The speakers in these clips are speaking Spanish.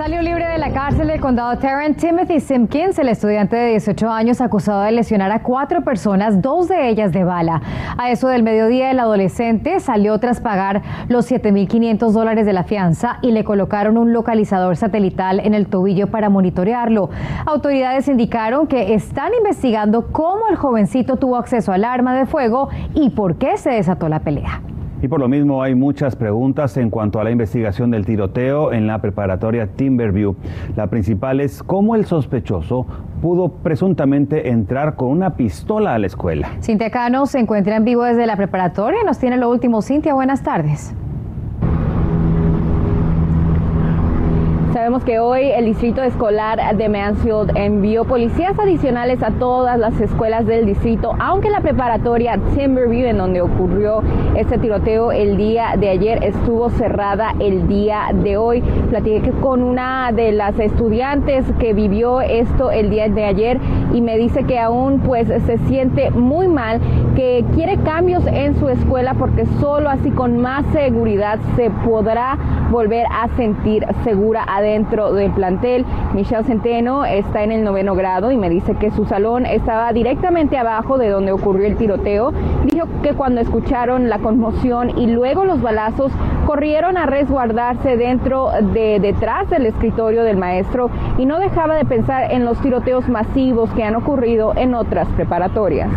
Salió libre de la cárcel del condado Tarrant Timothy Simpkins, el estudiante de 18 años acusado de lesionar a cuatro personas, dos de ellas de bala. A eso del mediodía, el adolescente salió tras pagar los 7.500 dólares de la fianza y le colocaron un localizador satelital en el tobillo para monitorearlo. Autoridades indicaron que están investigando cómo el jovencito tuvo acceso al arma de fuego y por qué se desató la pelea. Y por lo mismo hay muchas preguntas en cuanto a la investigación del tiroteo en la preparatoria Timberview. La principal es cómo el sospechoso pudo presuntamente entrar con una pistola a la escuela. Cintia Cano se encuentra en vivo desde la preparatoria. Nos tiene lo último. Cintia, buenas tardes. Sabemos que hoy el Distrito Escolar de Mansfield envió policías adicionales a todas las escuelas del distrito, aunque la preparatoria Timberview, en donde ocurrió este tiroteo el día de ayer, estuvo cerrada el día de hoy. Platiqué con una de las estudiantes que vivió esto el día de ayer y me dice que aún pues se siente muy mal, que quiere cambios en su escuela porque solo así con más seguridad se podrá volver a sentir segura dentro del plantel. Michelle Centeno está en el noveno grado y me dice que su salón estaba directamente abajo de donde ocurrió el tiroteo. Dijo que cuando escucharon la conmoción y luego los balazos, corrieron a resguardarse dentro de detrás del escritorio del maestro y no dejaba de pensar en los tiroteos masivos que han ocurrido en otras preparatorias.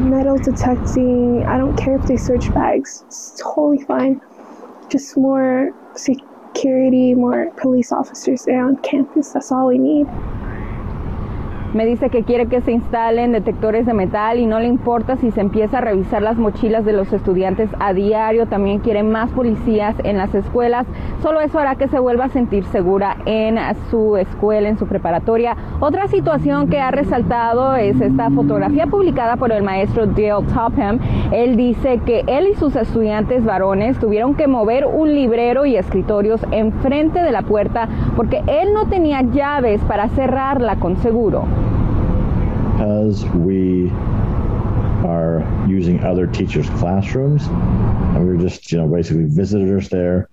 Metal detecting, I don't care if they search bags, it's totally fine. Just more security, more police officers there on campus. That's all we need. Me dice que quiere que se instalen detectores de metal y no le importa si se empieza a revisar las mochilas de los estudiantes a diario. También quiere más policías en las escuelas. Solo eso hará que se vuelva a sentir segura en su escuela, en su preparatoria. Otra situación que ha resaltado es esta fotografía publicada por el maestro Dale Topham. Él dice que él y sus estudiantes varones tuvieron que mover un librero y escritorios enfrente de la puerta porque él no tenía llaves para cerrarla con seguro. Because we are using other teachers' classrooms, and we were just, you know, basically visitors there.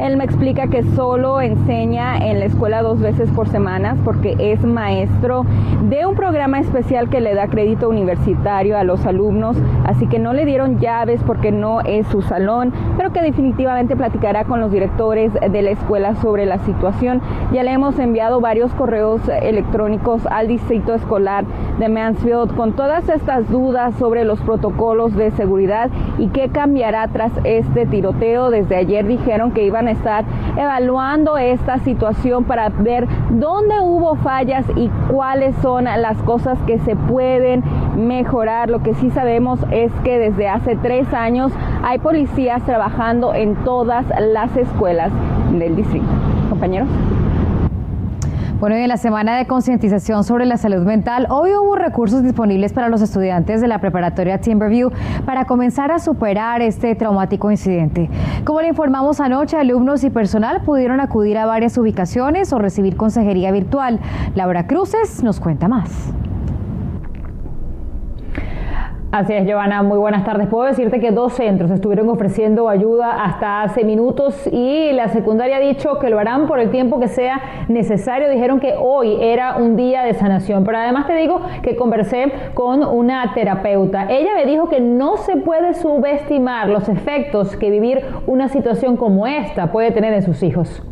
Él me explica que solo enseña en la escuela dos veces por semana porque es maestro de un programa especial que le da crédito universitario a los alumnos, así que no le dieron llaves porque no es su salón, pero que definitivamente platicará con los directores de la escuela sobre la situación. Ya le hemos enviado varios correos electrónicos al distrito escolar de Mansfield con todas estas dudas sobre los protocolos de seguridad y qué cambiará tras este tiroteo. Desde ayer dijeron que iban estar evaluando esta situación para ver dónde hubo fallas y cuáles son las cosas que se pueden mejorar. Lo que sí sabemos es que desde hace tres años hay policías trabajando en todas las escuelas del distrito. Compañeros. Bueno, y en la semana de concientización sobre la salud mental, hoy hubo recursos disponibles para los estudiantes de la preparatoria Timberview para comenzar a superar este traumático incidente. Como le informamos anoche, alumnos y personal pudieron acudir a varias ubicaciones o recibir consejería virtual. Laura Cruces nos cuenta más. Así es, Giovanna, muy buenas tardes. Puedo decirte que dos centros estuvieron ofreciendo ayuda hasta hace minutos y la secundaria ha dicho que lo harán por el tiempo que sea necesario. Dijeron que hoy era un día de sanación, pero además te digo que conversé con una terapeuta. Ella me dijo que no se puede subestimar los efectos que vivir una situación como esta puede tener en sus hijos.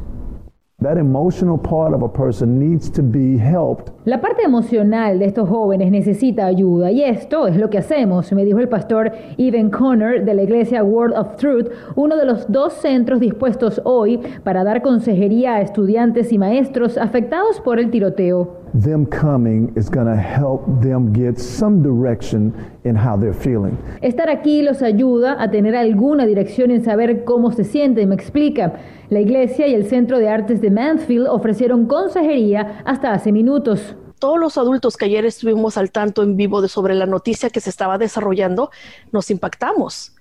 La parte emocional de estos jóvenes necesita ayuda y esto es lo que hacemos, me dijo el pastor Evan Connor de la iglesia Word of Truth, uno de los dos centros dispuestos hoy para dar consejería a estudiantes y maestros afectados por el tiroteo. Them coming is going to help them get some direction in how they're feeling. Estar aquí los ayuda a tener alguna dirección en saber cómo se sienten, me explica. La iglesia y el Centro de Artes de Mansfield ofrecieron consejería hasta hace minutos todos los adultos que ayer estuvimos al tanto en vivo de sobre la noticia que se estaba desarrollando, nos impactamos.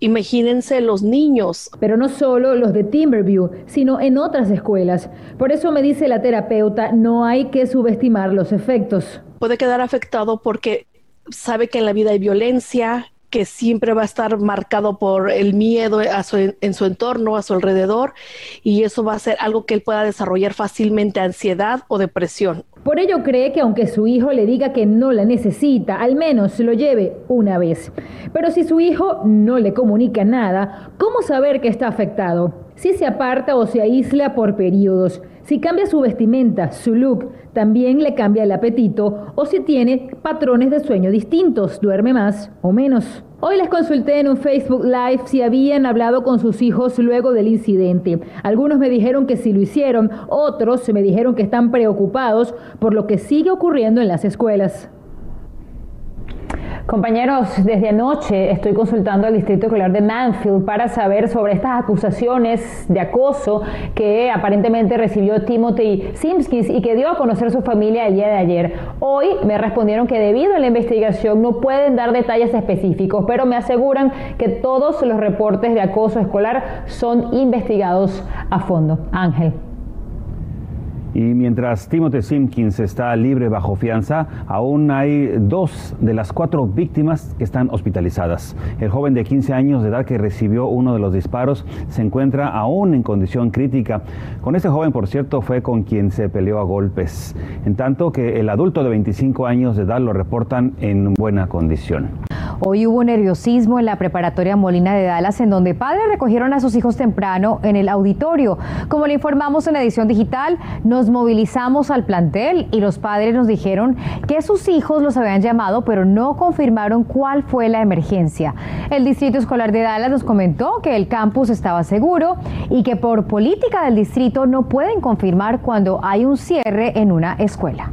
Imagínense los niños. Pero no solo los de Timberview, sino en otras escuelas. Por eso me dice la terapeuta, no hay que subestimar los efectos. Puede quedar afectado porque sabe que en la vida hay violencia, que siempre va a estar marcado por el miedo en su entorno, a su alrededor, y eso va a ser algo que él pueda desarrollar fácilmente ansiedad o depresión. Por ello cree que aunque su hijo le diga que no la necesita, al menos lo lleve una vez. Pero si su hijo no le comunica nada, ¿cómo saber que está afectado? Si se aparta o se aísla por periodos, si cambia su vestimenta, su look, también le cambia el apetito o si tiene patrones de sueño distintos, duerme más o menos. Hoy les consulté en un Facebook Live si habían hablado con sus hijos luego del incidente. Algunos me dijeron que sí lo hicieron, otros me dijeron que están preocupados por lo que sigue ocurriendo en las escuelas. Compañeros, desde anoche estoy consultando al Distrito Escolar de Manfield para saber sobre estas acusaciones de acoso que aparentemente recibió Timothy Simpkins y que dio a conocer su familia el día de ayer. Hoy me respondieron que debido a la investigación no pueden dar detalles específicos, pero me aseguran que todos los reportes de acoso escolar son investigados a fondo. Ángel. Y mientras Timothy Simpkins está libre bajo fianza, aún hay dos de las cuatro víctimas que están hospitalizadas. El joven de 15 años de edad que recibió uno de los disparos se encuentra aún en condición crítica. Con este joven, por cierto, fue con quien se peleó a golpes, en tanto que el adulto de 25 años de edad lo reportan en buena condición. Hoy hubo nerviosismo en la preparatoria Molina de Dallas, en donde padres recogieron a sus hijos temprano en el auditorio. Como le informamos en la edición digital, nos movilizamos al plantel y los padres nos dijeron que sus hijos los habían llamado, pero no confirmaron cuál fue la emergencia. El Distrito Escolar de Dallas nos comentó que el campus estaba seguro y que por política del distrito no pueden confirmar cuando hay un cierre en una escuela.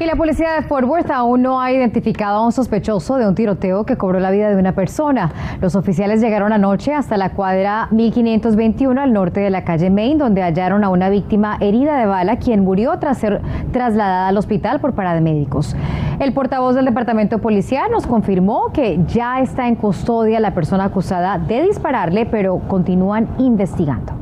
Y la policía de Fort Worth aún no ha identificado a un sospechoso de un tiroteo que cobró la vida de una persona. Los oficiales llegaron anoche hasta la cuadra 1521 al norte de la calle Main, donde hallaron a una víctima herida de bala, quien murió tras ser trasladada al hospital por paramédicos. El portavoz del departamento policial nos confirmó que ya está en custodia la persona acusada de dispararle, pero continúan investigando.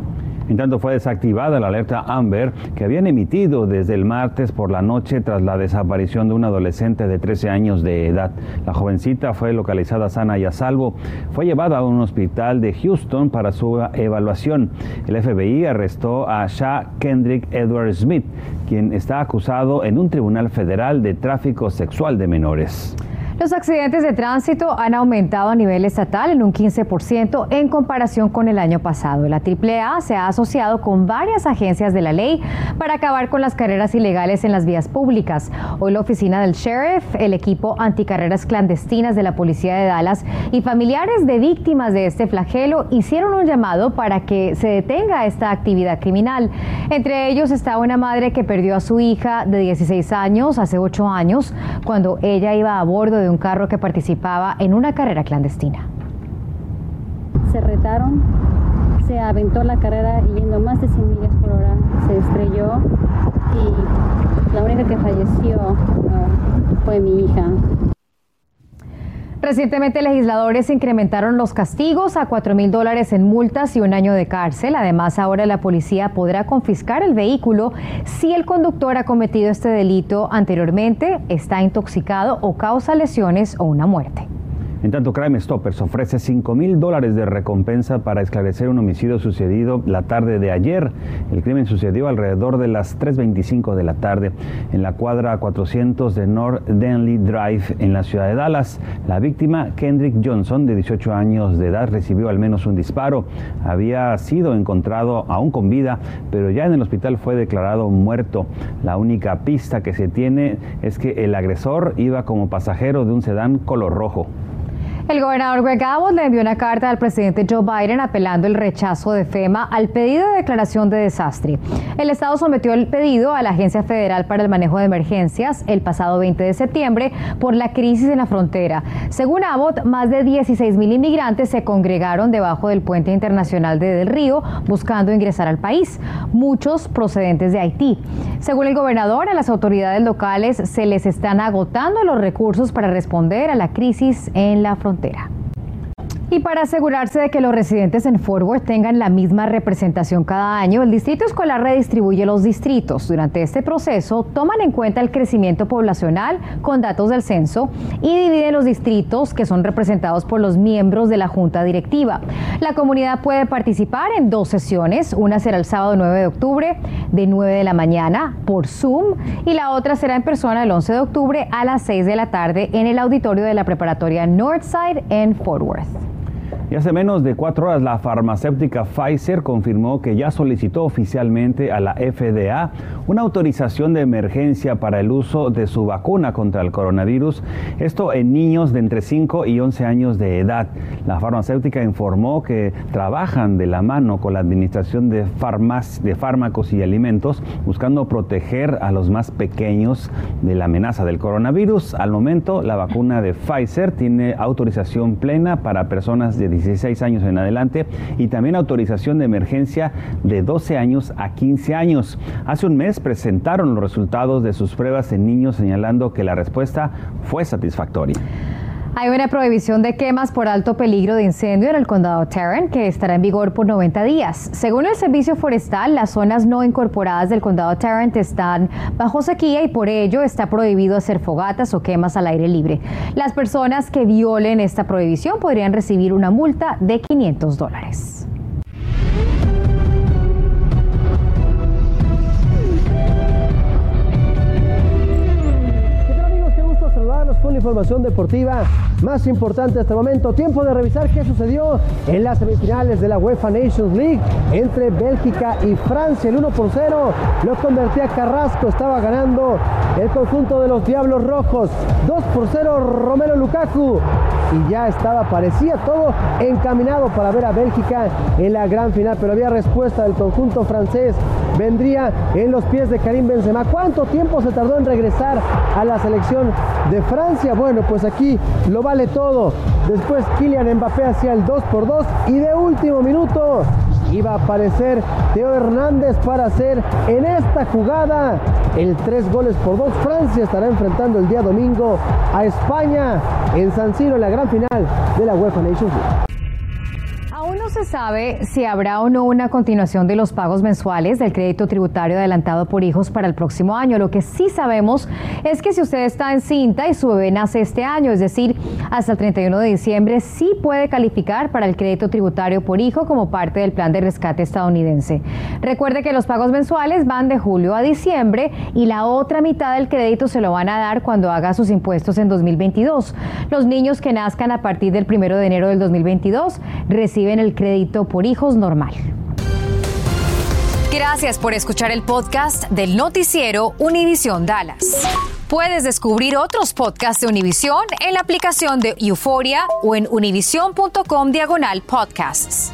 En tanto fue desactivada la alerta Amber que habían emitido desde el martes por la noche tras la desaparición de un adolescente de 13 años de edad. La jovencita fue localizada sana y a salvo. Fue llevada a un hospital de Houston para su evaluación. El FBI arrestó a Sha Kendrick Edward Smith, quien está acusado en un tribunal federal de tráfico sexual de menores. Los accidentes de tránsito han aumentado a nivel estatal en un 15% en comparación con el año pasado. La AAA se ha asociado con varias agencias de la ley para acabar con las carreras ilegales en las vías públicas. Hoy la oficina del sheriff, el equipo anticarreras clandestinas de la policía de Dallas y familiares de víctimas de este flagelo hicieron un llamado para que se detenga esta actividad criminal. Entre ellos está una madre que perdió a su hija de 16 años hace 8 años cuando ella iba a bordo de un carro que participaba en una carrera clandestina. Se retaron, se aventó la carrera yendo más de 100 millas por hora, se estrelló y la única que falleció uh, fue mi hija. Recientemente legisladores incrementaron los castigos a 4 mil dólares en multas y un año de cárcel. Además, ahora la policía podrá confiscar el vehículo si el conductor ha cometido este delito anteriormente, está intoxicado o causa lesiones o una muerte. En tanto, Crime Stoppers ofrece 5 mil dólares de recompensa para esclarecer un homicidio sucedido la tarde de ayer. El crimen sucedió alrededor de las 3.25 de la tarde en la cuadra 400 de North Denley Drive en la ciudad de Dallas. La víctima, Kendrick Johnson, de 18 años de edad, recibió al menos un disparo. Había sido encontrado aún con vida, pero ya en el hospital fue declarado muerto. La única pista que se tiene es que el agresor iba como pasajero de un sedán color rojo. El gobernador Greg Abbott le envió una carta al presidente Joe Biden apelando el rechazo de FEMA al pedido de declaración de desastre. El Estado sometió el pedido a la Agencia Federal para el Manejo de Emergencias el pasado 20 de septiembre por la crisis en la frontera. Según Abbott, más de 16 mil inmigrantes se congregaron debajo del puente internacional de Del Río buscando ingresar al país, muchos procedentes de Haití. Según el gobernador, a las autoridades locales se les están agotando los recursos para responder a la crisis en la frontera frontera. Y para asegurarse de que los residentes en Fort Worth tengan la misma representación cada año, el Distrito Escolar redistribuye los distritos. Durante este proceso, toman en cuenta el crecimiento poblacional con datos del censo y dividen los distritos que son representados por los miembros de la Junta Directiva. La comunidad puede participar en dos sesiones. Una será el sábado 9 de octubre de 9 de la mañana por Zoom y la otra será en persona el 11 de octubre a las 6 de la tarde en el auditorio de la preparatoria Northside en Fort Worth. Y hace menos de cuatro horas la farmacéutica Pfizer confirmó que ya solicitó oficialmente a la FDA una autorización de emergencia para el uso de su vacuna contra el coronavirus, esto en niños de entre 5 y 11 años de edad. La farmacéutica informó que trabajan de la mano con la Administración de, de Fármacos y Alimentos buscando proteger a los más pequeños de la amenaza del coronavirus. Al momento, la vacuna de Pfizer tiene autorización plena para personas de 16 años en adelante y también autorización de emergencia de 12 años a 15 años. Hace un mes presentaron los resultados de sus pruebas en niños señalando que la respuesta fue satisfactoria. Hay una prohibición de quemas por alto peligro de incendio en el condado Tarrant que estará en vigor por 90 días. Según el Servicio Forestal, las zonas no incorporadas del condado Tarrant están bajo sequía y por ello está prohibido hacer fogatas o quemas al aire libre. Las personas que violen esta prohibición podrían recibir una multa de 500 dólares. Con la información deportiva más importante hasta el momento. Tiempo de revisar qué sucedió en las semifinales de la UEFA Nations League entre Bélgica y Francia. El 1 por 0 lo convertía Carrasco, estaba ganando el conjunto de los Diablos Rojos. 2 por 0 Romero Lukaku y ya estaba, parecía todo encaminado para ver a Bélgica en la gran final, pero había respuesta del conjunto francés. Vendría en los pies de Karim Benzema. ¿Cuánto tiempo se tardó en regresar a la selección de Francia? Bueno, pues aquí lo vale todo. Después Kylian Mbappé hacía el 2 por 2 y de último minuto iba a aparecer Teo Hernández para hacer en esta jugada el 3 goles por 2. Francia estará enfrentando el día domingo a España en San Siro en la gran final de la UEFA Nations League. Aún no se sabe si habrá o no una continuación de los pagos mensuales del crédito tributario adelantado por hijos para el próximo año. Lo que sí sabemos es que si usted está en cinta y su bebé nace este año, es decir, hasta el 31 de diciembre, sí puede calificar para el crédito tributario por hijo como parte del plan de rescate estadounidense. Recuerde que los pagos mensuales van de julio a diciembre y la otra mitad del crédito se lo van a dar cuando haga sus impuestos en 2022. Los niños que nazcan a partir del 1 de enero del 2022 reciben el crédito por hijos normal. Gracias por escuchar el podcast del noticiero Univisión Dallas. Puedes descubrir otros podcasts de Univisión en la aplicación de Euforia o en univision.com diagonal podcasts.